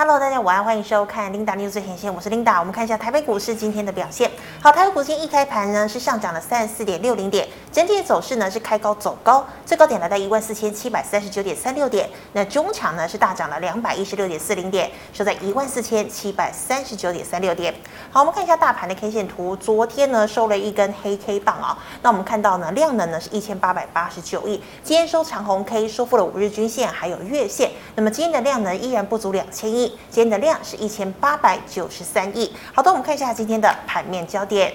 Hello，大家午安，欢迎收看 Linda News 最前线，我是 Linda。我们看一下台北股市今天的表现。好，台北股市一开盘呢是上涨了三十四点六零点，整体的走势呢是开高走高，最高点来到一万四千七百三十九点三六点。那中场呢是大涨了两百一十六点四零点，收在一万四千七百三十九点三六点。好，我们看一下大盘的 K 线图，昨天呢收了一根黑 K 棒啊、那我们看到呢量能呢是一千八百八十九亿，今天收长红 K，收复了五日均线还有月线。那么今天的量呢依然不足两千亿。今天的量是一千八百九十三亿。好的，我们看一下今天的盘面焦点。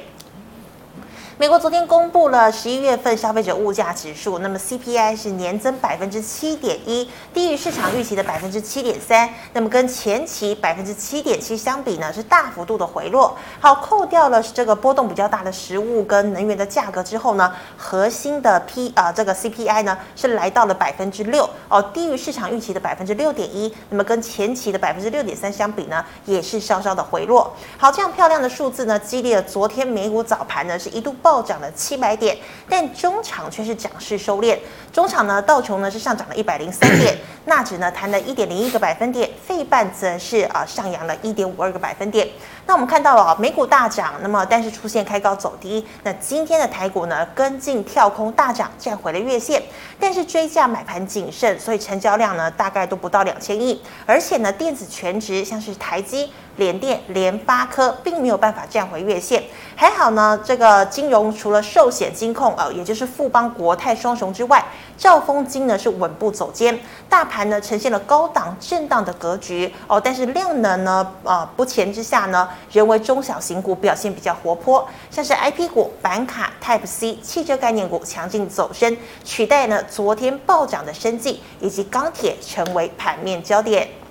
美国昨天公布了十一月份消费者物价指数，那么 CPI 是年增百分之七点一，低于市场预期的百分之七点三。那么跟前期百分之七点七相比呢，是大幅度的回落。好，扣掉了这个波动比较大的食物跟能源的价格之后呢，核心的 P 啊、呃、这个 CPI 呢是来到了百分之六哦，低于市场预期的百分之六点一。那么跟前期的百分之六点三相比呢，也是稍稍的回落。好，这样漂亮的数字呢，激励了昨天美股早盘呢是一度。暴涨了七百点，但中场却是涨势收敛。中场呢，道琼呢是上涨了一百零三点，纳指呢弹了一点零一个百分点，费半则是啊上扬了一点五二个百分点。那我们看到了美股大涨，那么但是出现开高走低。那今天的台股呢跟进跳空大涨，站回了月线，但是追价买盘谨慎，所以成交量呢大概都不到两千亿。而且呢电子全值像是台积。联电、联发科并没有办法站回月线，还好呢。这个金融除了寿险金控，呃，也就是富邦、国泰双雄之外，兆丰金呢是稳步走坚，大盘呢呈现了高档震荡的格局哦。但是量能呢，呃，不前之下呢，人为中小型股表现比较活泼，像是 IP 股、板卡、Type C、汽车概念股强劲走升，取代呢昨天暴涨的生技以及钢铁，成为盘面焦点。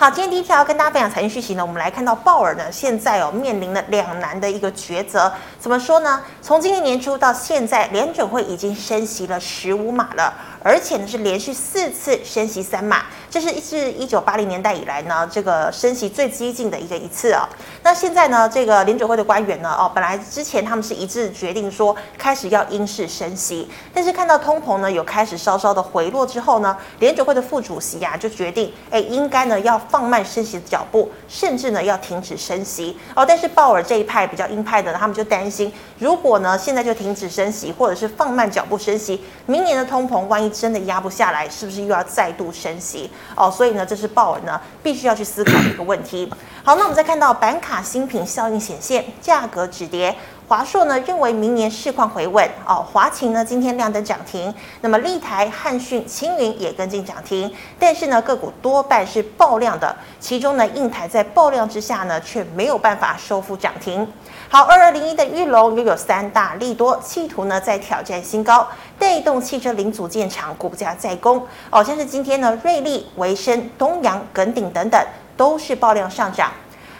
好，今天第一条要跟大家分享财经讯息呢，我们来看到鲍尔呢，现在哦面临了两难的一个抉择。怎么说呢？从今年年初到现在，联准会已经升息了十五码了。而且呢，是连续四次升息三码，这是一自一九八零年代以来呢，这个升息最激进的一个一次、哦。那现在呢，这个联准会的官员呢，哦，本来之前他们是一致决定说开始要鹰式升息，但是看到通膨呢有开始稍稍的回落之后呢，联准会的副主席呀、啊、就决定，哎，应该呢要放慢升息的脚步，甚至呢要停止升息哦。但是鲍尔这一派比较鹰派的呢，他们就担心，如果呢现在就停止升息，或者是放慢脚步升息，明年的通膨万一真的压不下来，是不是又要再度升息哦？所以呢，这是鲍尔呢必须要去思考的一个问题。好，那我们再看到板卡新品效应显现，价格止跌。华硕呢认为明年市况回稳哦。华擎呢今天亮灯涨停，那么立台、汉讯、青云也跟进涨停。但是呢个股多半是爆量的，其中呢印台在爆量之下呢却没有办法收复涨停。好，二二零一的玉龙又有三大利多，企图呢在挑战新高，带动汽车零组件厂股价再攻哦，像是今天呢瑞利、维生、东阳、耿鼎等等都是爆量上涨。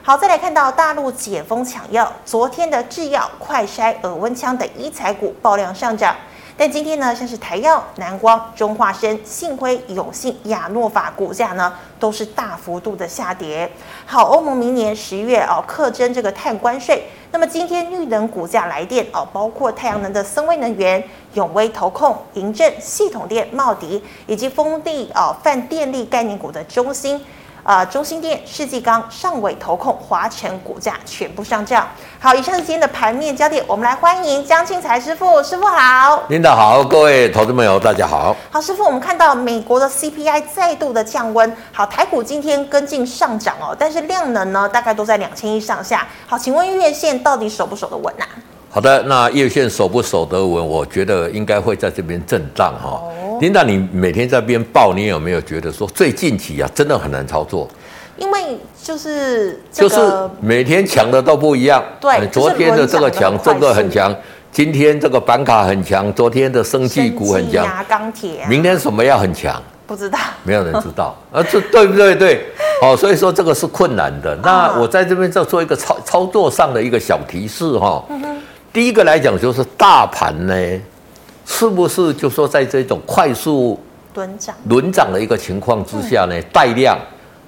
好，再来看到大陆解封抢药，昨天的制药、快筛、耳温枪等医材股爆量上涨。但今天呢，像是台药、南光、中化生、信辉、永信、亚诺法股价呢，都是大幅度的下跌。好，欧盟明年十月哦，课征这个碳关税。那么今天绿能股价来电哦，包括太阳能的森威能源、永威投控、银正、系统电、茂迪，以及风力哦泛电力概念股的中兴。啊、呃，中兴电、世纪钢、上尾投控、华晨股价全部上涨。好，以上是今天的盘面焦点，我们来欢迎江庆财师傅，师傅好。领导好，各位投资朋友大家好。好，师傅，我们看到美国的 CPI 再度的降温，好，台股今天跟进上涨哦，但是量能呢，大概都在两千亿上下。好，请问月线到底守不守得稳呐、啊？好的，那月线守不守得稳？我觉得应该会在这边震荡哈。哦琳达，你每天在边报，你有没有觉得说最近期啊，真的很难操作？因为就是就是每天强的都不一样。对，昨天的这个强，这个很强；今天这个板卡很强，昨天的生技股很强。钢铁。明天什么要很强？不知道，没有人知道。啊，这对不对？对，好，所以说这个是困难的。那我在这边再做一个操操作上的一个小提示哈。第一个来讲就是大盘呢。是不是就说在这种快速轮涨轮涨的一个情况之下呢？带量，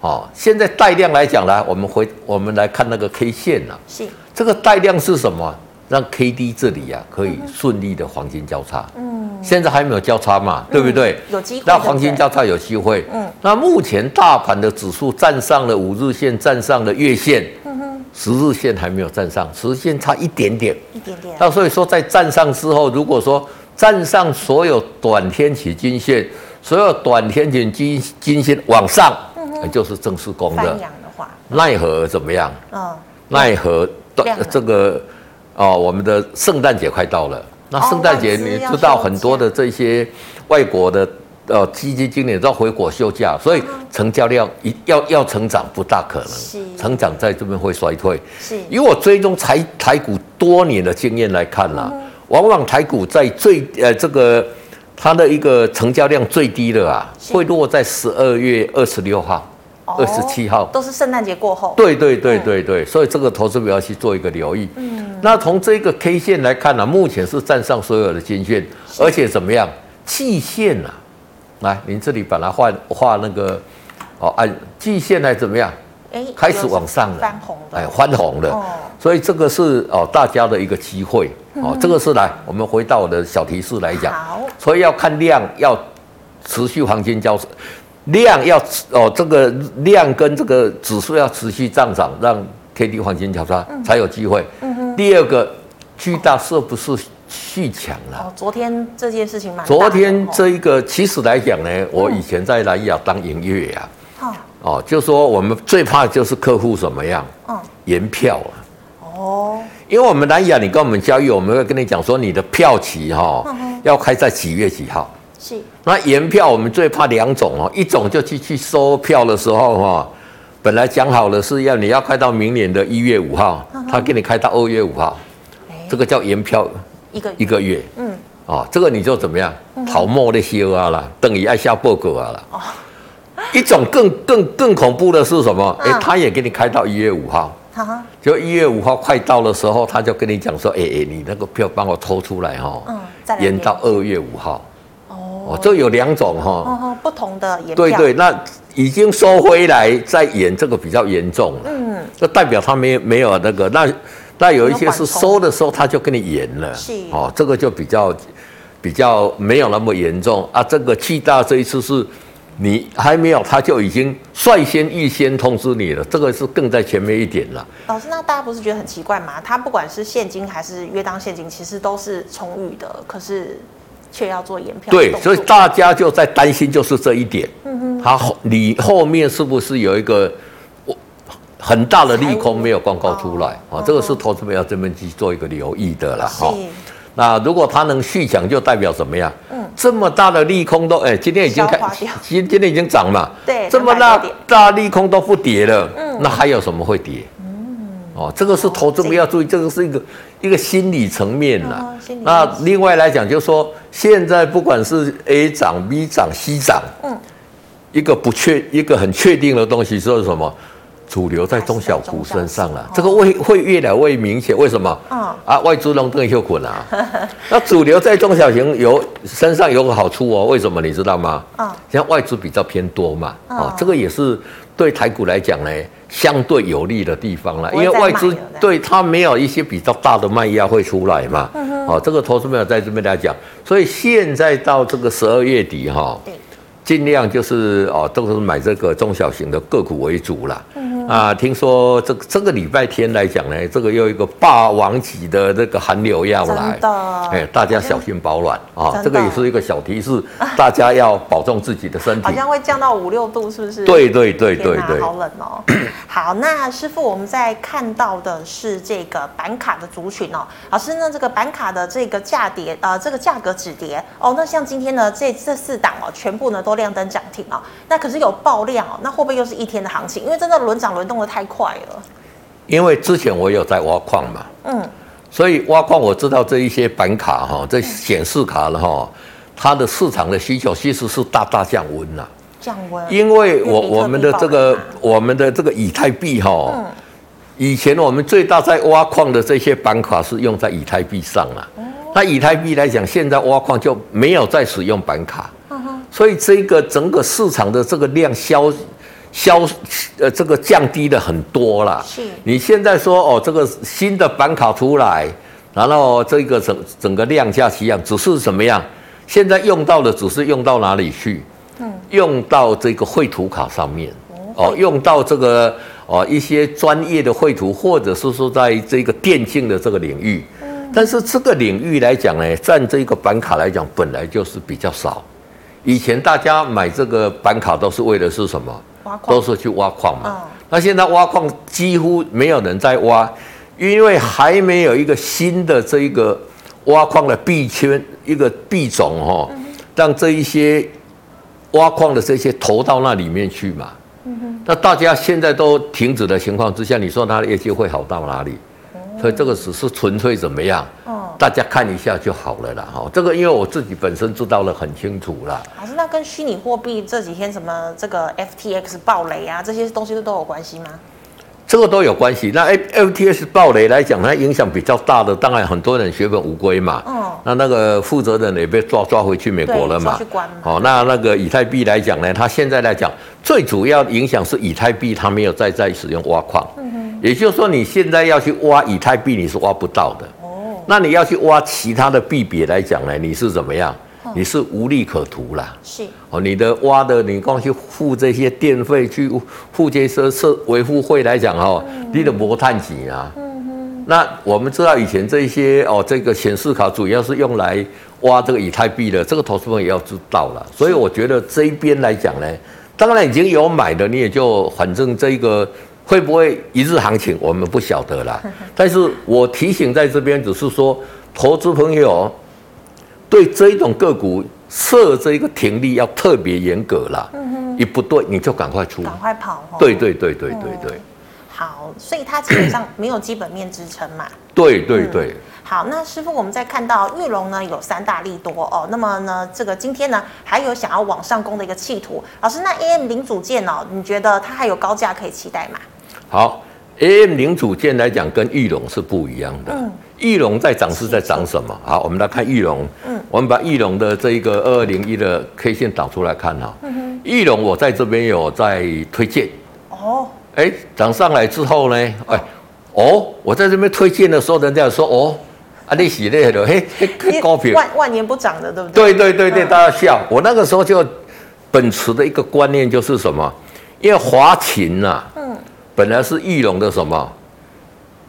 哦，现在带量来讲呢，我们回我们来看那个 K 线呐，是这个带量是什么？让 K D 这里啊可以顺利的黄金交叉。嗯，现在还没有交叉嘛，对不对？有机会。那黄金交叉有机会。嗯，那目前大盘的指数站上了五日线，站上了月线。嗯哼，十日线还没有站上，十日线差一点点。一点点。那所以说，在站上之后，如果说站上所有短天期均线，所有短天期均均线往上，嗯，就是正式攻的。奈何怎么样？嗯，奈何这个哦，我们的圣诞节快到了。那圣诞节你知道很多的这些外国的呃基金经理都要回国休假，所以成交量一要要成长不大可能，成长在这边会衰退。是，以我追踪台台股多年的经验来看啦，往往台股在最呃这个它的一个成交量最低的啊，会落在十二月二十六号。二十七号都是圣诞节过后，对对对对对，所以这个投资不要去做一个留意。嗯，那从这个 K 线来看呢，目前是站上所有的均线，而且怎么样？季线啊，来，您这里把它画画那个哦，按季线来怎么样？哎，开始往上了，翻红的，哎，翻红了。哦，所以这个是哦大家的一个机会哦。这个是来，我们回到我的小提示来讲，好，所以要看量，要持续黄金交叉。量要哦，这个量跟这个指数要持续上涨，让 K D 黄金交叉才有机会。第二个，巨大是不是续强了？哦，昨天这件事情蛮。昨天这一个，其实来讲呢，我以前在南亚当营业啊。哦。就说我们最怕就是客户怎么样？嗯。延票啊。哦。因为我们南雅，你跟我们交易，我们会跟你讲说，你的票期哈，要开在几月几号。是，那延票我们最怕两种哦，一种就去去收票的时候哈，本来讲好了是要你要开到明年的一月五号，他给你开到二月五号，这个叫延票一个一个月，嗯，哦，这个你就怎么样，逃莫的修啊啦，等于爱下报告啊啦。哦，一种更更更恐怖的是什么？哎，他也给你开到一月五号，就一月五号快到的时候，他就跟你讲说，哎哎，你那个票帮我抽出来哈，嗯，延到二月五号。哦，这有两种哈、哦，不同的延票。对对，那已经收回来再延，这个比较严重了。嗯，这代表他没没有那个，那那有一些是收的时候他就跟你延了。是哦，这个就比较比较没有那么严重啊。这个气大这一次是你还没有，他就已经率先预先通知你了，这个是更在前面一点了。老师，那大家不是觉得很奇怪吗？他不管是现金还是约当现金，其实都是充裕的，可是。却要做延票，对，所以大家就在担心，就是这一点。嗯哼，他后你后面是不是有一个很大的利空没有公告出来啊？哦、这个是投资者要这边去做一个留意的了哈。是那如果他能续讲，就代表怎么样？嗯，这么大的利空都哎，今天已经开，今今天已经涨嘛。对，这么大大利空都不跌了，嗯，那还有什么会跌？嗯哦，这个是投资者要注意，这个是一个一个心理层面了。那另外来讲，就是说现在不管是 A 涨、B 涨、C 涨，嗯，一个不确一个很确定的东西是什么？主流在中小股身上了，这个会会越来越明显。为什么？啊，外资龙更有滚啊。那主流在中小型有身上有个好处哦，为什么你知道吗？啊，像外资比较偏多嘛，啊，这个也是。对台股来讲呢，相对有利的地方了，因为外资对它没有一些比较大的卖压会出来嘛。哦，这个投资没有在这边来讲，所以现在到这个十二月底哈，尽量就是哦，都是买这个中小型的个股为主了。啊，听说这个这个礼拜天来讲呢，这个又一个霸王级的这个寒流要来，哎，大家小心保暖啊！这个也是一个小提示，大家要保重自己的身体。好像会降到五六度，是不是？对对对对对，好冷哦。好，那师傅，我们在看到的是这个板卡的族群哦。老师呢，这个板卡的这个价跌，呃，这个价格止跌哦。那像今天呢，这这四档哦，全部呢都亮灯涨停哦。那可是有爆量哦，那会不会又是一天的行情？因为真的轮涨轮动的太快了，因为之前我有在挖矿嘛，嗯，所以挖矿我知道这一些板卡哈，这显示卡了哈，它的市场的需求其实是大大降温了，降温，因为我我们的这个我们的这个以太币哈，嗯，以前我们最大在挖矿的这些板卡是用在以太币上了，那以太币来讲，现在挖矿就没有再使用板卡，所以这个整个市场的这个量消。消呃，这个降低了很多啦。是。你现在说哦，这个新的板卡出来，然后这个整整个量价齐扬，只是怎么样？现在用到的只是用到哪里去？嗯，用到这个绘图卡上面，哦，用到这个哦一些专业的绘图，或者是说在这个电竞的这个领域。嗯，但是这个领域来讲呢，占这个板卡来讲，本来就是比较少。以前大家买这个板卡都是为的是什么？挖矿，都是去挖矿嘛。哦，那现在挖矿几乎没有人在挖。因为还没有一个新的这一个挖矿的币圈，一个币种哈，让这一些挖矿的这些投到那里面去嘛。那大家现在都停止的情况之下，你说它的业绩会好到哪里？所以这个只是纯粹怎么样？大家看一下就好了啦。哈，这个因为我自己本身知道的很清楚啦。老师，那跟虚拟货币这几天什么这个 FTX 暴雷啊，这些东西都有关系吗？这个都有关系。那 FTX 暴雷来讲，它影响比较大的，当然很多人血本无归嘛。嗯。那那个负责人也被抓抓回去美国了嘛。哦，那那个以太币来讲呢，它现在来讲，最主要的影响是以太币它没有再再使用挖矿。嗯哼。也就是说，你现在要去挖以太币，你是挖不到的。哦。那你要去挖其他的币别来讲呢，你是怎么样？你是无利可图啦，是哦，你的挖的，你光去付这些电费，去付这些设维护费来讲哦，你的煤炭钱啊，嗯哼，那我们知道以前这些哦，这个显示卡主要是用来挖这个以太币的，这个投资朋友也要知道了。所以我觉得这一边来讲呢，当然已经有买的，你也就反正这个会不会一日行情，我们不晓得啦。但是我提醒在这边，只是说投资朋友。对这一种个股设这一个停利要特别严格啦，嗯哼，一不对你就赶快出，赶快跑，对对对对对对、嗯。好，所以它基本上没有基本面支撑嘛。对对对、嗯。好，那师傅，我们再看到玉龙呢有三大利多哦，那么呢这个今天呢还有想要往上攻的一个企图。老师，那 AM 零组件哦，你觉得它还有高价可以期待吗？好，AM 零组件来讲跟玉龙是不一样的。嗯。裕隆在涨是在涨什么？好，我们来看玉龙。嗯，我们把玉龙的这一个二二零一的 K 线导出来看哈。嗯哼。裕隆我在这边有在推荐。哦。哎，涨上来之后呢？哎，哦，我在这边推荐的时候，人家说哦，啊，你洗那个嘿，嘿，高票。万万年不涨的，对不对？对对对对，大家笑。我那个时候就秉持的一个观念就是什么？因为华勤呐，嗯，本来是裕隆的什么？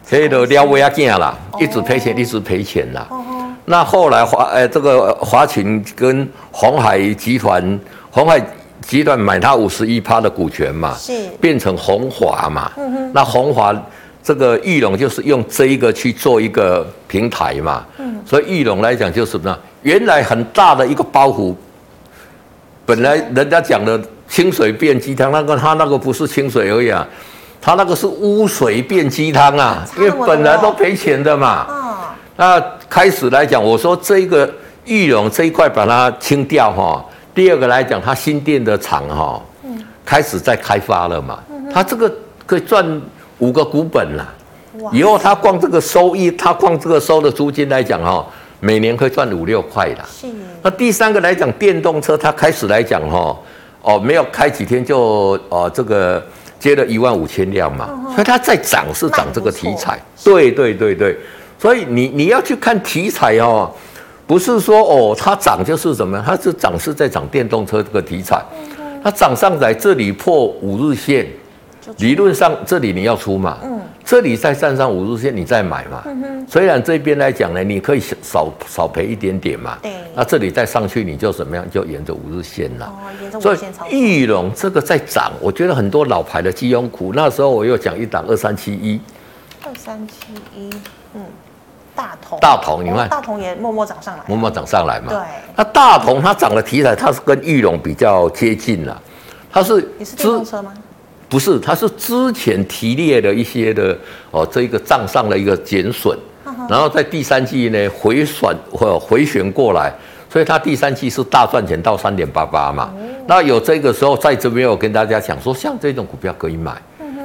所以的，撩威亚进了，一直赔钱，一直赔钱啦。那后来华呃，这个华勤跟鸿海集团，鸿海集团买他五十一趴的股权嘛，是变成红华嘛。嗯。那红华这个裕隆就是用这一个去做一个平台嘛。嗯。所以裕隆来讲就是什么呢？原来很大的一个包袱，本来人家讲的清水变鸡汤，那个他那个不是清水而已啊。他那个是污水变鸡汤啊，因为本来都赔钱的嘛。嗯。那开始来讲，我说这个玉龙这一块把它清掉哈。第二个来讲，它新店的厂哈，嗯，开始在开发了嘛。嗯。它这个可以赚五个股本啦。哇。以后他光这个收益，他光这个收的租金来讲哈，每年可以赚五六块啦。是。那第三个来讲，电动车它开始来讲哈，哦，没有开几天就哦这个。接了一万五千辆嘛，所以它在涨是涨这个题材，对对对对，所以你你要去看题材哦，不是说哦它涨就是什么，它是涨是在涨电动车这个题材，它涨上来这里破五日线。理论上，这里你要出嘛，嗯，这里再站上五日线，你再买嘛。嗯。虽然这边来讲呢，你可以少少赔一点点嘛。对。那这里再上去，你就怎么样？就沿着五日线了。哦，沿着五日线。所以裕隆这个在涨，我觉得很多老牌的基优股，那时候我又讲一档二三七一。二三七一，嗯，大同。大同，你看。大同也默默涨上来。默默涨上来嘛。对。那大同它涨的题材，它是跟玉龙比较接近了，它是。你是电动车吗？不是，它是之前提列的一些的哦，这一个账上的一个减损，然后在第三季呢回转或回旋过来，所以它第三季是大赚钱到三点八八嘛。那有这个时候在这边，我跟大家讲说，像这种股票可以买，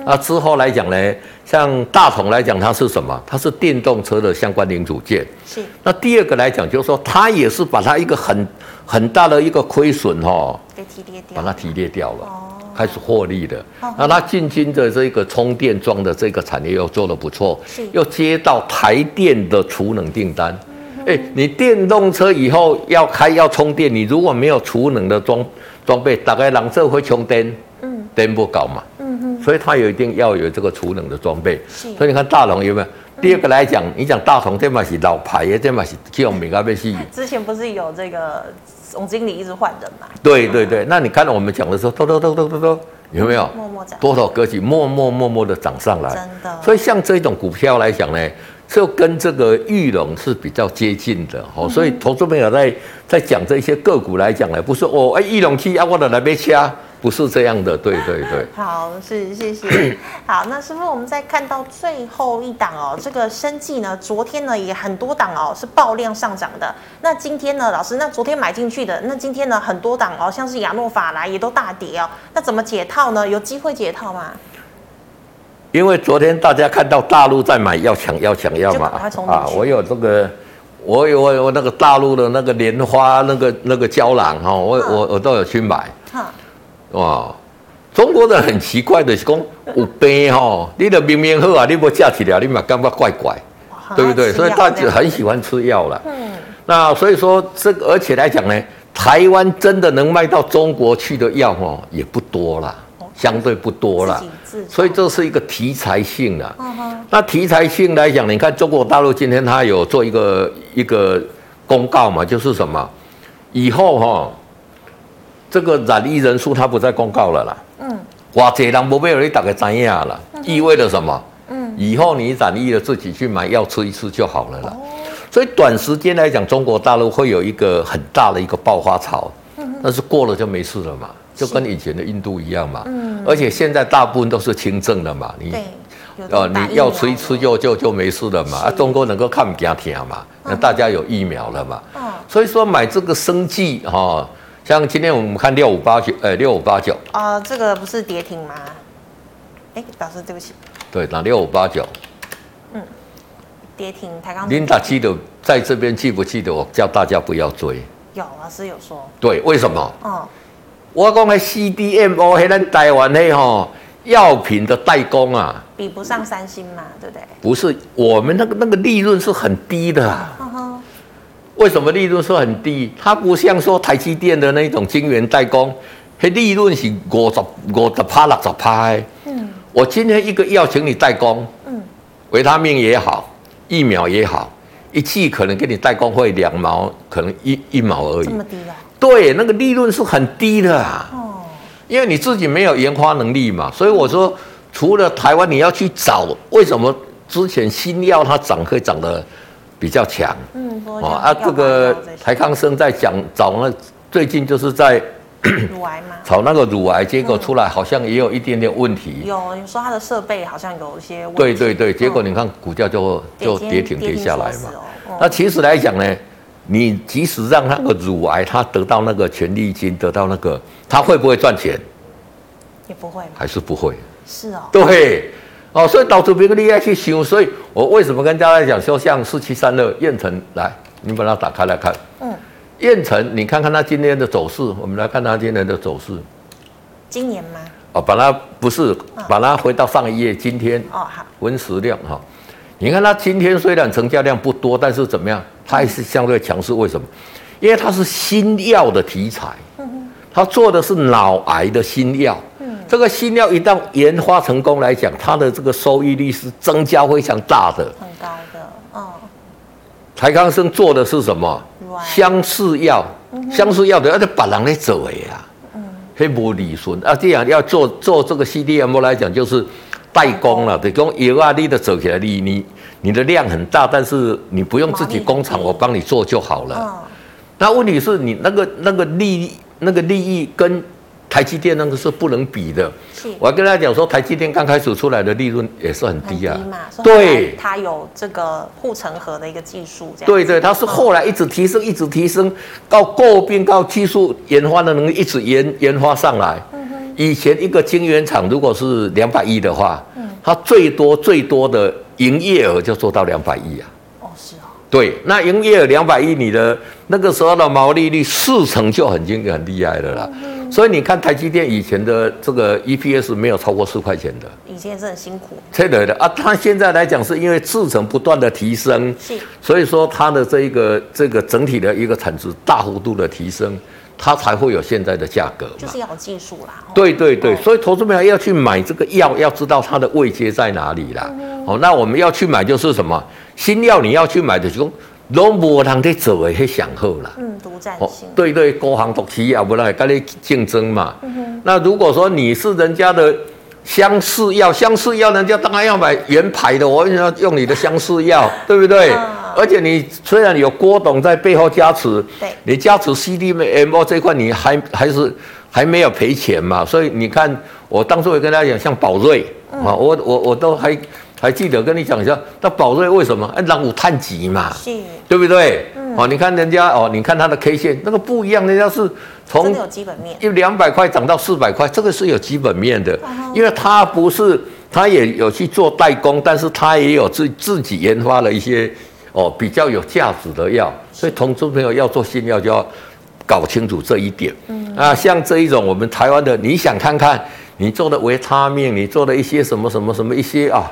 那之后来讲呢，像大同来讲，它是什么？它是电动车的相关零组件。是。那第二个来讲，就是说它也是把它一个很很大的一个亏损哈，给提列掉，把它提列掉了，哦、开始获利了。哦、那它进军的这个充电桩的这个产业又做得不错，是又接到台电的储能订单。哎、嗯欸，你电动车以后要开要充电，你如果没有储能的装装备，大概两车会充电，嗯，电不搞嘛。所以它有一定要有这个储能的装备，所以你看大龙有没有？第二个来讲，你讲大同这嘛是老牌的，这嘛是这种名啊，被吸引。之前不是有这个总经理一直换人嘛？对对对，那你看到我们讲的时候，嘟嘟嘟嘟嘟嘟，有没有？默默涨，多少格局，默默默默的涨上来。真的。所以像这种股票来讲呢，就跟这个玉龙是比较接近的哦。所以投资朋友在在讲这些个股来讲呢，不是哦，哎，玉龙去啊，我的来被掐。不是这样的，对对对。好，是谢谢。好，那师傅，我们再看到最后一档哦，这个生技呢，昨天呢也很多档哦是爆量上涨的。那今天呢，老师，那昨天买进去的，那今天呢很多档哦，像是亚诺法来也都大跌哦。那怎么解套呢？有机会解套吗？因为昨天大家看到大陆在买，要抢要抢要买啊！我有这个，我有我有那个大陆的那个莲花那个那个胶囊哈，我我我都有去买。哇，中国人很奇怪的是讲有病吼，你的明明好啊，你不架起来，你嘛感觉怪怪，对不对？所以大家很喜欢吃药了。嗯，那所以说这个，而且来讲呢，台湾真的能卖到中国去的药哦，也不多了，相对不多了。所以这是一个题材性的。那题材性来讲，你看中国大陆今天他有做一个一个公告嘛，就是什么以后哈。这个染疫人数他不再公告了啦。嗯。哇，这人不被你大概知影了，意味着什么？嗯。以后你染疫了，自己去买药吃一吃就好了啦。哦。所以短时间来讲，中国大陆会有一个很大的一个爆发潮。嗯。但是过了就没事了嘛，就跟以前的印度一样嘛。嗯。而且现在大部分都是轻症的嘛，你。哦，你要吃一吃就就就没事了嘛。啊，中国能够看不见天嘛，那大家有疫苗了嘛。嗯。所以说买这个生技哈。像今天我们看六五八九，呃，六五八九啊，这个不是跌停吗？哎，老师对不起。对，那六五八九。嗯，跌停，台钢。琳达记得在这边记不记得我叫大家不要追？有老师有说。对，为什么？嗯，我讲的 CDMO 还能台湾的哈药品的代工啊，比不上三星嘛，对不对？不是，我们那个那个利润是很低的。嗯为什么利润是很低？它不像说台积电的那种晶圆代工，它利润是五十五十趴六十趴。嗯，我今天一个药请你代工，嗯，维他命也好，疫苗也好，一剂可能给你代工会两毛，可能一一毛而已。这么低啊？对，那个利润是很低的啊。哦，因为你自己没有研发能力嘛，所以我说，除了台湾，你要去找为什么之前新药它涨可以涨得比较强，嗯，哦啊，这个台康生在讲找那最近就是在乳癌吗，炒那个乳癌，结果出来好像也有一点点问题。有，你说他的设备好像有一些问题。对对对，结果你看股价就就跌停跌下来嘛。那其实来讲呢，你即使让那个乳癌它得到那个权利金，得到那个，它会不会赚钱？也不会，还是不会。是哦。对。哦，所以导致别个厉害去修，所以我为什么跟大家讲说，像四七三二燕城来，你把它打开来看。嗯，燕城，你看看它今天的走势，我们来看它今天的走势。今年吗？哦，把它不是，把它回到上一页，今天哦好，文时量哈，你看它今天虽然成交量不多，但是怎么样，它还是相对强势。为什么？因为它是新药的题材，它做的是脑癌的新药。这个新药一旦研发成功来讲，它的这个收益率是增加非常大的，很高的。嗯，台康生做的是什么？相似药，相似药的而且把人来走的呀。嗯，黑玻璃酸啊，这样要做做这个 CDMO 来讲，就是代工了。对，讲药啊，你的走起来，你你你的量很大，但是你不用自己工厂，我帮你做就好了。嗯，那问题是你那个那个利那个利益跟。台积电那个是不能比的，我还跟他讲说，台积电刚开始出来的利润也是很低啊，低对，它有这个护城河的一个技术，这样对对，它是后来一直提升，一直提升到诟病到技术研发的能力一直研研发上来，嗯，以前一个晶圆厂如果是两百亿的话，它最多最多的营业额就做到两百亿啊。对，那营业额两百亿，你的那个时候的毛利率四成就很经很厉害的了嗯。所以你看台积电以前的这个 EPS 没有超过四块钱的，以前是很辛苦。对的啊，它现在来讲是因为制程不断的提升，是，所以说它的这一个这个整体的一个产值大幅度的提升，它才会有现在的价格。就是要有技术啦。对对对，所以投资朋友要去买这个药，要知道它的位阶在哪里啦。哦，那我们要去买就是什么新药，你要去买的就。拢无人在做的去享受啦，嗯，独占性，对对，孤行独起也不来跟你竞争嘛。嗯、哼那如果说你是人家的相似药，相似药人家当然要买原牌的，我为什么要用你的相似药，对不对？嗯、而且你虽然有郭董在背后加持，对，你加持 CDMO 这块你还还是还没有赔钱嘛。所以你看，我当初也跟大家讲，像宝瑞啊、嗯，我我我都还。还记得跟你讲一下，那宝瑞为什么？哎，让我探级嘛，是，对不对？嗯，哦，你看人家哦，你看它的 K 线那个不一样，人家是从一两百块涨到四百块，这个是有基本面的，因为它不是，它也有去做代工，但是它也有自自己研发了一些哦比较有价值的药，所以同志朋友要做新药就要搞清楚这一点。嗯啊，像这一种我们台湾的，你想看看你做的维他命，你做的一些什么什么什么一些啊。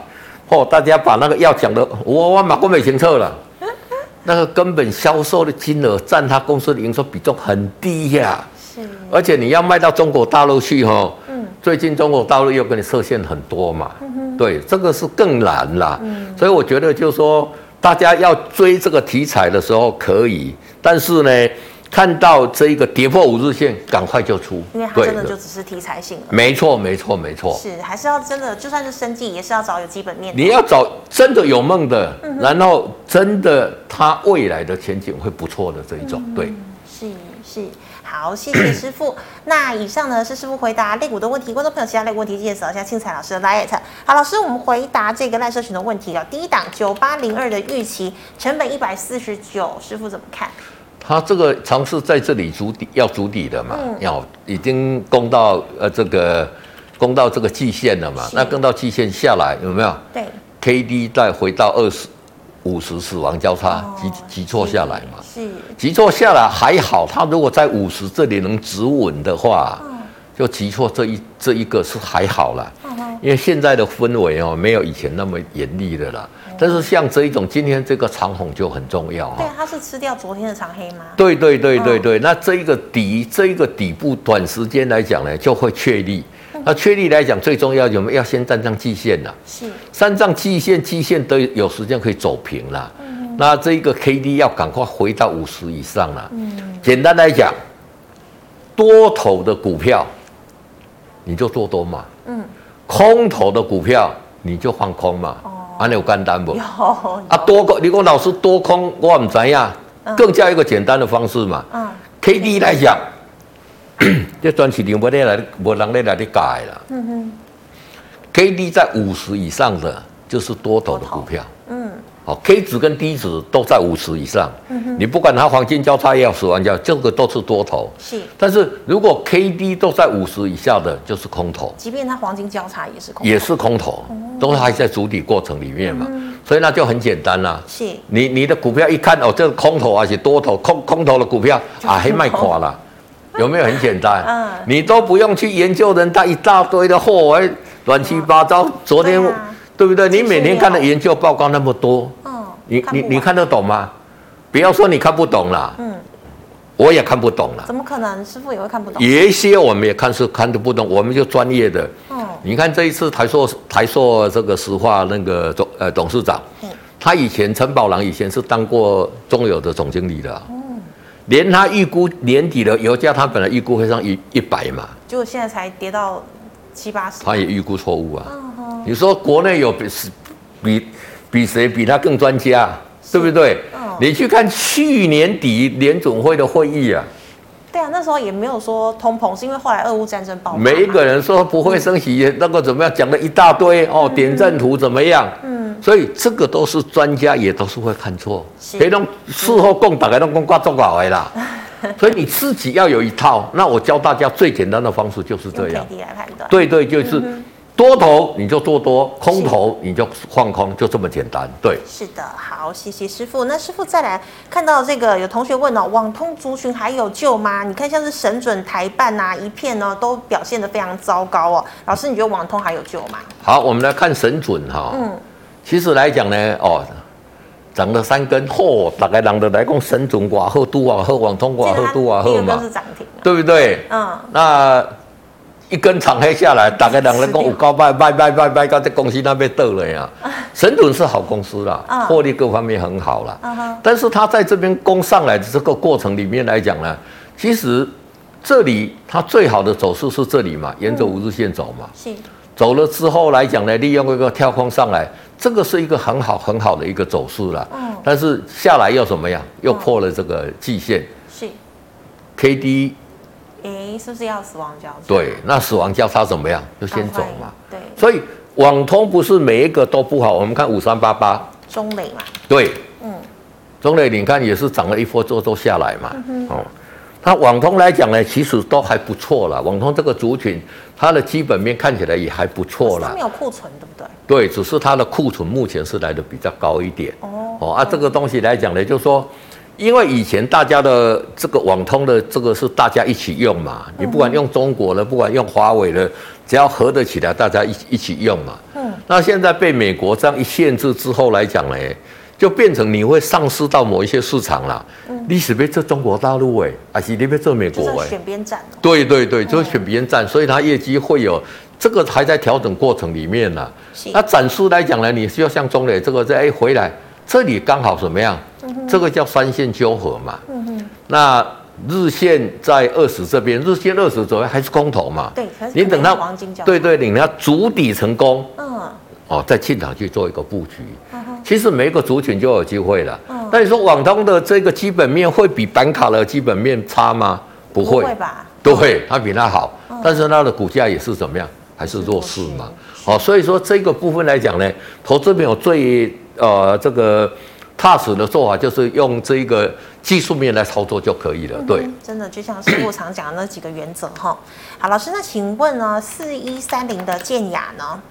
哦，大家把那个药讲的，我我马过没清楚了。那个根本销售的金额占他公司的营收比重很低呀、啊。是。而且你要卖到中国大陆去哈，嗯。最近中国大陆又给你设限很多嘛。对，这个是更难啦。嗯。所以我觉得就是说，大家要追这个题材的时候可以，但是呢。看到这一个跌破五日线，赶快就出，因为它真的就只是题材性了。没错，没错，没错。是，还是要真的，就算是生计，也是要找有基本面的。你要找真的有梦的，嗯、然后真的它未来的前景会不错的这一种，嗯、对。是是，好，谢谢师傅。那以上呢是师傅回答类股的问题，观众朋友其他类股问题记得扫一下庆彩老师的 LINE。好，老师，我们回答这个赖社群的问题了。第一档九八零二的预期成本一百四十九，师傅怎么看？他这个尝试在这里筑底，要筑底的嘛，嗯、要已经攻到呃这个攻到这个季线了嘛，那攻到季线下来有没有？对，K D 再回到二十五十死亡交叉急急挫下来嘛，是急挫下来还好，他如果在五十这里能止稳的话，嗯、就急挫这一这一个是还好了，嗯、因为现在的氛围哦没有以前那么严厉的了。但是像这一种，今天这个长红就很重要啊。对，它是吃掉昨天的长黑吗？对对对对对，那这一个底，这一个底部，短时间来讲呢，就会确立。那确立来讲，最重要有没有要先站上季线了？是。站上季线，季线都有时间可以走平了。嗯。那这一个 K D 要赶快回到五十以上了。嗯。简单来讲，多头的股票，你就做多嘛。嗯。空头的股票，你就放空嘛。安尼有简单不？有啊，多空，你讲老师多空，我唔知呀。更加一个简单的方式嘛。嗯。K D 来讲，这短期你没得来，没人来来的改了。嗯哼。K D 在五十以上的，就是多头的股票。嗯。好，K 值跟 D 值都在五十以上，嗯、哼你不管它黄金交叉也好，死亡交叉，这个都是多头。是，但是如果 K D 都在五十以下的，就是空头。即便它黄金交叉也是空头，也是空头，嗯、都还在主底过程里面嘛。嗯、所以那就很简单啦。是，你你的股票一看哦，这个空头而且多头，空空头的股票啊，还卖垮了，有没有很简单？嗯，你都不用去研究人家一大堆的货，哎，乱七八糟。嗯、昨天。对不对？你每天看的研究报告那么多，嗯，你你你看得懂吗？不要说你看不懂啦，嗯，我也看不懂了。怎么可能？师傅也会看不懂？有一些我们也看是看得不懂，我们就专业的。嗯，你看这一次台塑台塑这个石化那个总呃董事长，嗯，他以前陈宝郎以前是当过中油的总经理的，嗯，连他预估年底的油价，他本来预估会上一一百嘛，结果现在才跌到七八十，他也预估错误啊。嗯你说国内有比比比谁比他更专家，是对不对？哦、你去看去年底联总会的会议啊。对啊，那时候也没有说通膨，是因为后来俄乌战争爆发。每一个人说不会升息，嗯、那个怎么样讲了一大堆哦，点阵图怎么样？嗯，所以这个都是专家，也都是会看错。谁能事后供打开，都共挂中稿来啦。所以你自己要有一套。那我教大家最简单的方式就是这样。用 KD 来判断。对对，就是。嗯多头你就做多，空头你就放空，就这么简单。对，是的，好，谢谢师傅。那师傅再来看到这个，有同学问哦，网通族群还有救吗？你看像是神准、台办啊，一片呢都表现得非常糟糕哦。老师，你觉得网通还有救吗？好，我们来看神准哈。嗯，其实来讲呢，哦，涨了三根，嚯，大概人的来讲神准寡后多啊，后网通寡后多啊，后嘛，对不对？嗯，那。一根长黑下来，大概两人工五高拜拜拜拜拜，到这公司那边得了呀。神准是好公司啦，获利各方面很好啦。但是他在这边攻上来的这个过程里面来讲呢，其实这里它最好的走势是这里嘛，沿着五日线走嘛。是。走了之后来讲呢，利用一个跳空上来，这个是一个很好很好的一个走势了。嗯。但是下来又怎么样？又破了这个季线。是。K D。哎，是不是要死亡交叉？对，那死亡交叉怎么样？就先走嘛。对，所以网通不是每一个都不好。我们看五三八八，中磊嘛。对，嗯，中磊你看也是涨了一波之后都下来嘛。嗯、哦，那网通来讲呢，其实都还不错了。网通这个族群，它的基本面看起来也还不错了。它没有库存，对不对？对，只是它的库存目前是来的比较高一点。哦，哦啊，这个东西来讲呢，就是说。因为以前大家的这个网通的这个是大家一起用嘛，你不管用中国的，不管用华为的，只要合得起来，大家一一起用嘛。嗯。那现在被美国这样一限制之后来讲呢，就变成你会丧失到某一些市场了。嗯。你是别做中国大陆哎，还是你别做美国哎？选边站。对对对，就是选边站，所以它业绩会有这个还在调整过程里面呢。是。那展示来讲呢，你需要像中磊这个在哎回来。这里刚好怎么样？嗯、这个叫三线纠合嘛。嗯、哼那日线在二十这边，日线二十左右还是空头嘛？对，你等它对对，等它筑底成功，嗯，哦，再进场去做一个布局。其实每一个族群就有机会了。嗯，但你说网通的这个基本面会比板卡的基本面差吗？不会，不会吧？对，它比它好，嗯、但是它的股价也是怎么样？还是弱势嘛？哦，所以说这个部分来讲呢，投资朋友最。呃，这个踏实的做法就是用这一个技术面来操作就可以了。对，嗯、真的就像师傅常讲的那几个原则哈。好，老师，那请问呢，四一三零的建雅呢？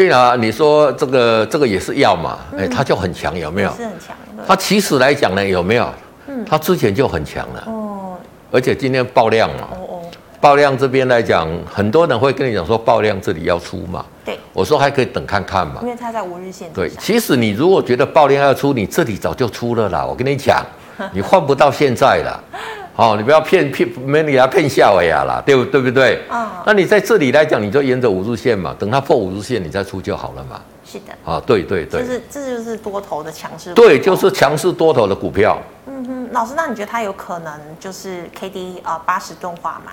健亚，你说这个这个也是药嘛？哎、嗯，它就很强，有没有？是很强。它其实来讲呢，有没有？嗯，它之前就很强了。哦。而且今天爆量嘛。哦哦。爆量这边来讲，很多人会跟你讲说爆量这里要出嘛。对，我说还可以等看看嘛。因为它在五日线。对，其实你如果觉得爆量要出，你这里早就出了啦。我跟你讲，你换不到现在了。哦，你不要骗骗没你来骗笑哎呀啦，对不对不对？嗯。那你在这里来讲，你就沿着五日线嘛，等它破五日线，你再出就好了嘛。是的。啊，对对对。就是这就是多头的强势。对，就是强势多头的股票。嗯哼，老师，那你觉得它有可能就是 K D 啊八十钝化吗？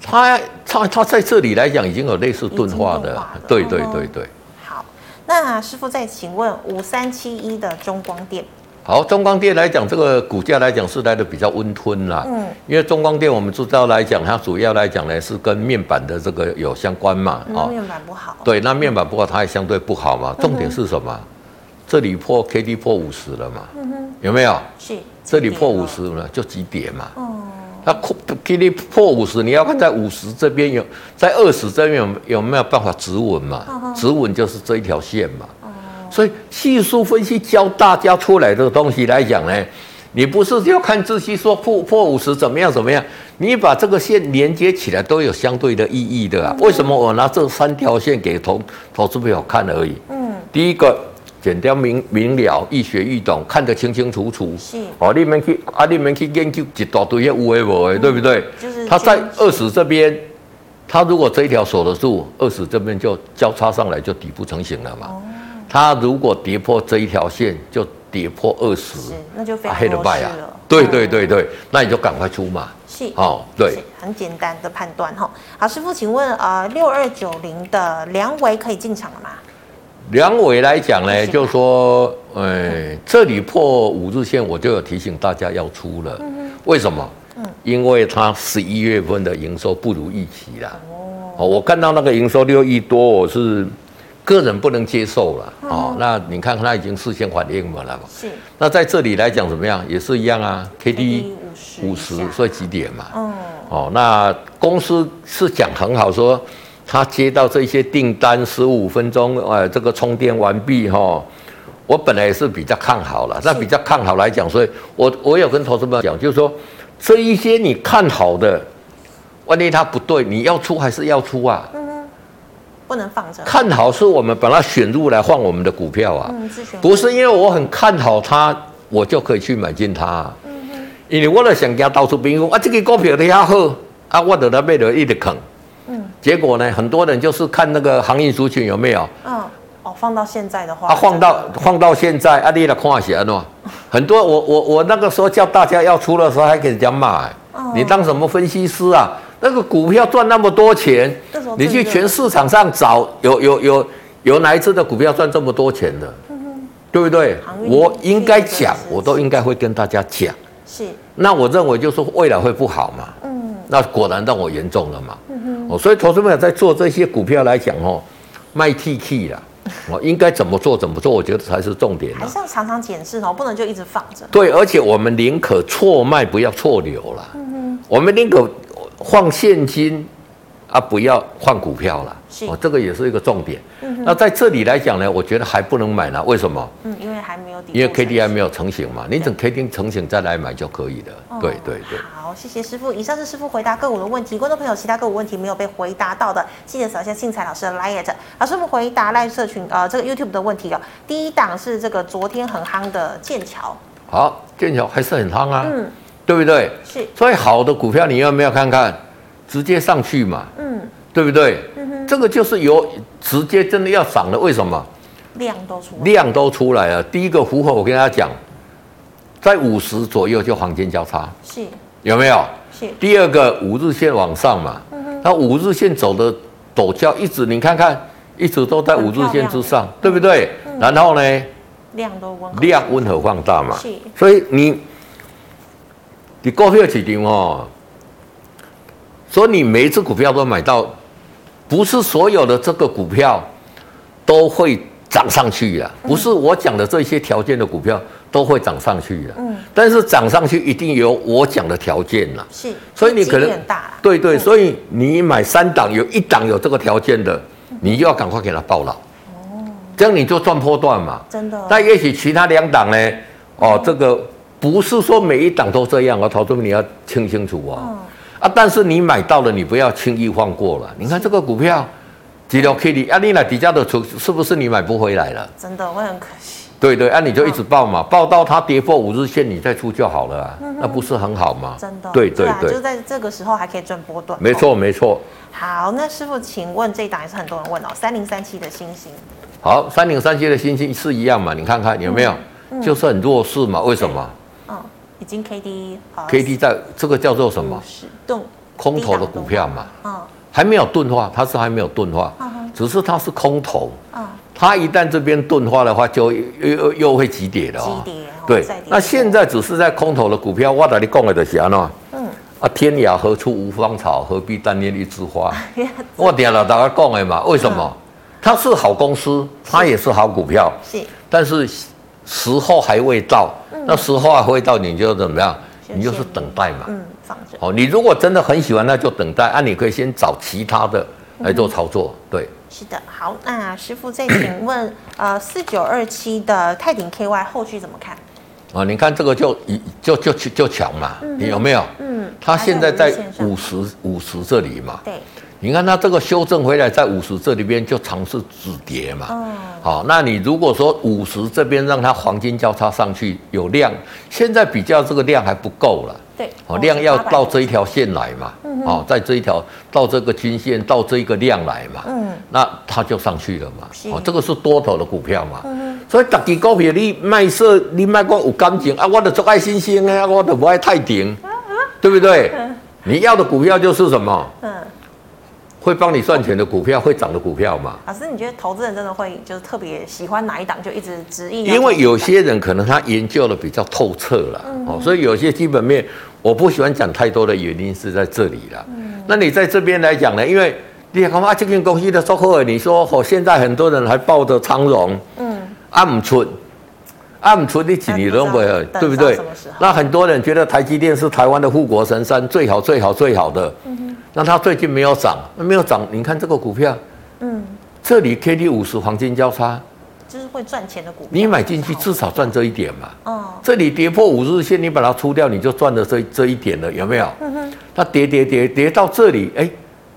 它它它在这里来讲已经有类似钝化的，对对对对。好，那师傅再请问五三七一的中光电。好，中光电来讲，这个股价来讲是来的比较温吞啦。嗯。因为中光电我们知道来讲，它主要来讲呢是跟面板的这个有相关嘛。哦。面板不好。对，那面板不好，它也相对不好嘛。重点是什么？这里破 K D 破五十了嘛？嗯哼。有没有？是。这里破五十了，就急跌嘛。哦。它破给你破五十，你要看在五十这边有，在二十这边有有没有办法止稳嘛？止稳就是这一条线嘛。所以技术分析教大家出来的东西来讲呢，你不是要看自己说破破五十怎么样怎么样，你把这个线连接起来都有相对的意义的啊。为什么我拿这三条线给投投资朋友看而已？嗯，第一个。简单明明了，易学易懂，看得清清楚楚。是哦，你们去啊，你们去研究一大堆有的没的，对不对？就是他在二十这边，他如果这一条守得住，二十这边就交叉上来就底部成型了嘛。哦，他如果跌破这一条线，就跌破二十，那就非常弱势了。对对对对，那你就赶快出嘛。是哦，对，很简单的判断哈。好，师傅，请问啊，六二九零的梁伟可以进场了吗？梁伟来讲呢，就是说，哎，这里破五日线，我就有提醒大家要出了。为什么？嗯因为它十一月份的营收不如预期啦。哦，我看到那个营收六亿多，我是个人不能接受了。哦，那你看他已经事先反映了嘛？是。那在这里来讲怎么样？也是一样啊。K D 五十，所以几点嘛？嗯，哦，那公司是讲很好，说他接到这些订单，十五分钟，呃，这个充电完毕哈、哦。我本来也是比较看好了，那比较看好来讲，所以我我有跟投资朋友讲，就是说这一些你看好的，万一它不对，你要出还是要出啊？不能放着。看好是我们把它选入来换我们的股票啊，嗯，不是因为我很看好它，我就可以去买进它啊。嗯，因为我在想家到处兵说啊，这个股票的要好啊，我得它买了一直坑。嗯，结果呢，很多人就是看那个航运族群有没有？嗯。哦，放到现在的话，啊，放到放到现在，啊，你来看一下喏，很多我我我那个时候叫大家要出的时候，还给人家骂，哦，你当什么分析师啊？那个股票赚那么多钱，你去全市场上找，有有有有哪一只的股票赚这么多钱的？嗯，对不对？我应该讲，我都应该会跟大家讲。是，那我认为就是未来会不好嘛。嗯，那果然让我严重了嘛。嗯哼，哦，所以投资朋友在做这些股票来讲哦，卖 T K 啦。我 应该怎么做？怎么做？我觉得才是重点。还是要常常检视哦，不能就一直放着。对，而且我们宁可错卖，不要错留了。嗯哼，我们宁可放现金。啊，不要换股票了，哦，这个也是一个重点。嗯、那在这里来讲呢，我觉得还不能买呢。为什么？嗯，因为还没有底。因为 K D I 没有成型嘛，你等 K D 成型再来买就可以了。哦、对对对。好，谢谢师傅。以上是师傅回答个股的问题。观众朋友，其他个股问题没有被回答到的，记得扫一下信彩老师的 LINE。老师，我们回答 LINE 社群呃这个 YouTube 的问题哦。第一档是这个昨天很夯的剑桥。好，剑桥还是很夯啊。嗯，对不对？是。所以好的股票你要不要看看？直接上去嘛。嗯。对不对？嗯、哼这个就是有直接真的要涨了，为什么？量都出来量都出来了。第一个符合我跟大家讲，在五十左右就黄金交叉，是有没有？是。第二个五日线往上嘛，嗯、哼那五日线走的陡峭，一直你看看，一直都在五日线之上，对不对？嗯、然后呢？量都温量温和放大嘛，是。所以你你股票市场哦，所以你每一只股票都买到。不是所有的这个股票都会涨上去的，不是我讲的这些条件的股票都会涨上去的。嗯，但是涨上去一定有我讲的条件呐。是，所以你可能对对，所以你买三档，有一档有这个条件的，你就要赶快给它报了。哦，这样你就赚破段嘛。真的。但也许其他两档呢？哦，这个不是说每一档都这样哦，投资你要听清楚哦。啊！但是你买到了，你不要轻易放过了。你看这个股票，几条 K D，啊，你来底价的出，是不是你买不回来了？真的会很可惜。对对，啊，你就一直抱嘛，抱到它跌破五日线，你再出就好了啊，那不是很好吗？真的。对对对，就在这个时候还可以赚波段。没错没错。好，那师傅，请问这一档也是很多人问哦，三零三七的星星。好，三零三七的星星是一样嘛？你看看有没有？就是很弱势嘛？为什么？已经 K D K D 在这个叫做什么？是空头的股票嘛？嗯，还没有钝化，它是还没有钝化，只是它是空头。嗯，它一旦这边钝化的话，就又又又会急跌的哦。急跌，对。那现在只是在空头的股票，我跟你讲的就是安怎？嗯，啊，天涯何处无芳草，何必单恋一枝花？我点了大家讲的嘛？为什么？它是好公司，它也是好股票，是，但是时候还未到。那时候啊会到，你就怎么样？你就是等待嘛。嗯，放着。哦，你如果真的很喜欢，那就等待。啊，你可以先找其他的来做操作。对，是的。好，那师傅再请问，呃，四九二七的泰鼎 KY 后续怎么看？啊，你看这个就一就就就强嘛，你有没有？嗯。它现在在五十五十这里嘛。对。你看它这个修正回来，在五十这里边就尝试止跌嘛。哦。好，那你如果说五十这边让它黄金交叉上去有量，现在比较这个量还不够了。对。哦，量要到这一条线来嘛。嗯。哦，在这一条到这个均线到这一个量来嘛。嗯。那它就上去了嘛。哦，这个是多头的股票嘛。嗯。所以，大支股票你卖色，你卖光有感情啊？我的做爱新兴啊，我的不爱太顶，对不对？你要的股票就是什么？嗯。会帮你赚钱的股票，会涨的股票嘛？老师，你觉得投资人真的会就是特别喜欢哪一档，就一直执意？因为有些人可能他研究的比较透彻了，嗯、哦，所以有些基本面我不喜欢讲太多的原因是在这里了。嗯、那你在这边来讲呢？因为你看啊，这间公司的收购，你说哦，现在很多人还抱着长荣，嗯，啊不出，暗存的几年都没有，对不对？那很多人觉得台积电是台湾的护国神山，最好最好最好的。嗯哼。那它最近没有涨，那没有涨，你看这个股票，嗯，这里 K D 五十黄金交叉，就是会赚钱的股票。你买进去至少赚这一点嘛。哦。这里跌破五日线，你把它出掉，你就赚了这这一点了，有没有？嗯哼。它跌跌跌跌到这里，哎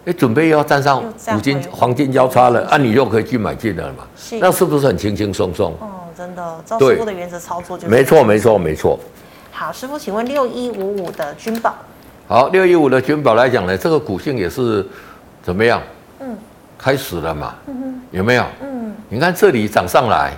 哎，准备要站上五金黄金交叉了，啊，你又可以去买进了嘛？是。那是不是很轻轻松松？哦真的，照师傅的原则操作就是没错，没错，没错。好，师傅，请问六一五五的君宝。好，六一五的君宝来讲呢，这个股性也是怎么样？嗯，开始了嘛？嗯哼，有没有？嗯，你看这里涨上来，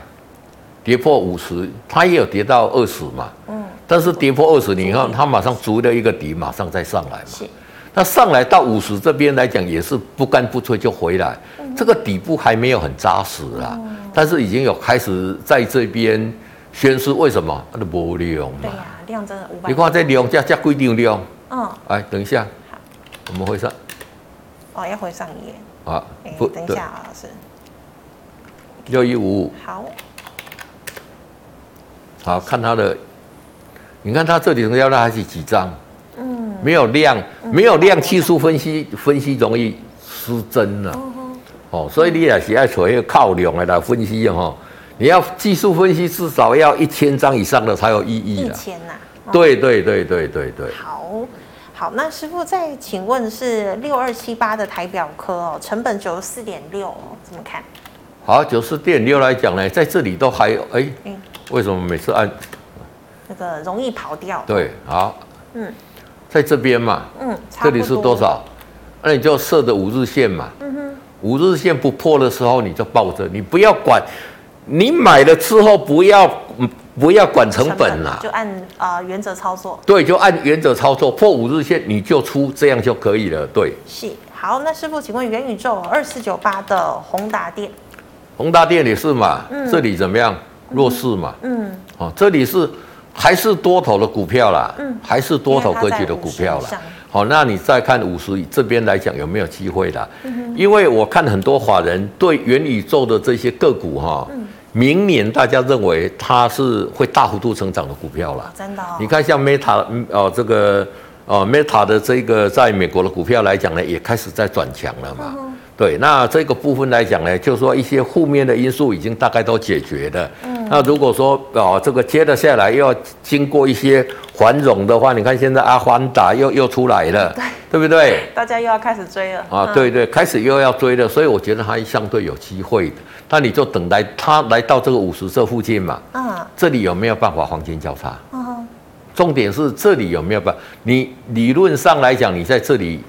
跌破五十，它也有跌到二十嘛？嗯，但是跌破二十，你看它马上足了一个底，马上再上来嘛。是。那上来到五十这边来讲，也是不干不脆就回来，嗯、这个底部还没有很扎实啊。嗯但是已经有开始在这边宣示，为什么？它的无量嘛。对呀、啊，量真的五百。你看这量加加规定量。嗯。哎，等一下。好。我们回上。哦，要回上一页。啊。不，等一下啊，老师。六一五五。好。好看它的，你看它这里成交量还是几张？嗯。没有量，没有量，技术分析分析容易失真了。嗯哦，所以你也是要找一个靠量的来分析哈。你要技术分析，至少要一千张以上的才有意义。一千呐？对对对对对对。好，好，那师傅再请问是六二七八的台表科哦，成本九十四点六，怎么看？好，九十四点六来讲呢，在这里都还有哎，为什么每次按那个容易跑掉？对，好，嗯，在这边嘛，嗯，这里是多少？那你就设的五日线嘛。嗯哼。五日线不破的时候，你就抱着，你不要管，你买了之后不要不要管成本啦，就按啊、呃、原则操作。对，就按原则操作，破五日线你就出，这样就可以了。对，是好。那师傅，请问元宇宙二四九八的宏达电，宏达电也是嘛？嗯、这里怎么样？弱势嘛？嗯，哦，这里是还是多头的股票啦？嗯，还是多头格局的股票啦？好，那你再看五十这边来讲有没有机会的？因为我看很多法人对元宇宙的这些个股哈，明年大家认为它是会大幅度成长的股票了。真的？你看像 Meta 哦，这个哦 Meta 的这个在美国的股票来讲呢，也开始在转强了嘛。对，那这个部分来讲呢，就是说一些负面的因素已经大概都解决了。那如果说哦，这个接了下来又要经过一些繁荣的话，你看现在阿凡达又又出来了，对，对不对？大家又要开始追了啊！对对，开始又要追了，所以我觉得它相对有机会的。那你就等待它来到这个五十这附近嘛，嗯，这里有没有办法黄金交叉？嗯，重点是这里有没有办法？你理论上来讲，你在这里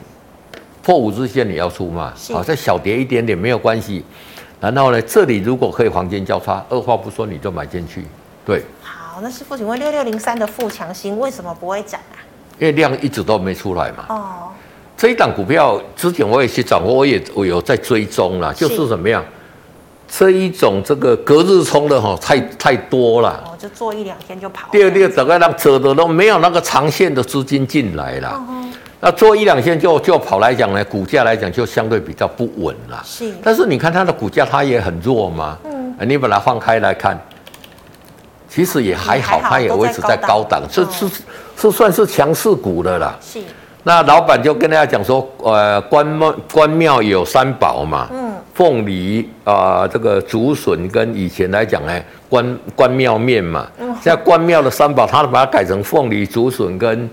破五日线你要出嘛？好，再小跌一点点没有关系。然后呢，这里如果可以黄金交叉，二话不说你就买进去。对，好，那师傅，请问六六零三的富强星为什么不会涨啊？因为量一直都没出来嘛。哦，这一档股票之前我也去掌握，我也我有在追踪了，就是怎么样，这一种这个隔日冲的哈，太太多了。哦，就做一两天就跑。第二，第二，整个让扯的都没有那个长线的资金进来了。哦那做一两线就就跑来讲呢，股价来讲就相对比较不稳了。是，但是你看它的股价，它也很弱嘛。嗯，你把它放开来看，其实也还好，它也维持在高档，是是是算是强势股的啦。是。那老板就跟大家讲说，呃，关庙关庙有三宝嘛。嗯。凤梨啊，这个竹笋跟以前来讲呢，关关庙面嘛。嗯。现在关庙的三宝，他把它改成凤梨、竹笋跟。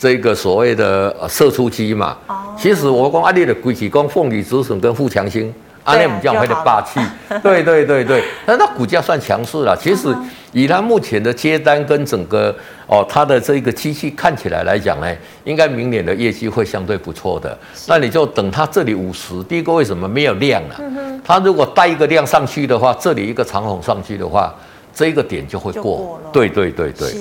这个所谓的呃射出机嘛，其实我讲阿里的规矩讲凤梨止损跟富强星，阿里我们讲会的霸气，对对对对，那它股价算强势了。其实以它目前的接单跟整个哦它的这个机器看起来来讲呢，应该明年的业绩会相对不错的。那你就等它这里五十，第一个为什么没有量啊？它如果带一个量上去的话，这里一个长虹上去的话，这个点就会过。过对对对对。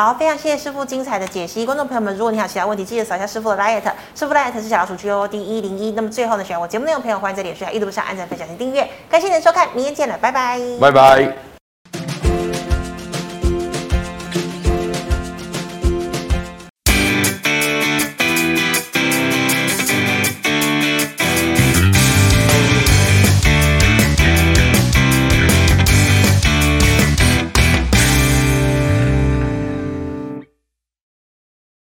好，非常谢谢师傅精彩的解析。观众朋友们，如果你有其他问题，记得扫一下师傅的 LINE，师傅 LINE 是小老鼠 G O D 一零一。那么最后呢，喜欢我节目内容朋友，欢迎在脸书、上一度不上按赞、分享及订阅。感谢您的收看，明天见了，拜拜，拜拜。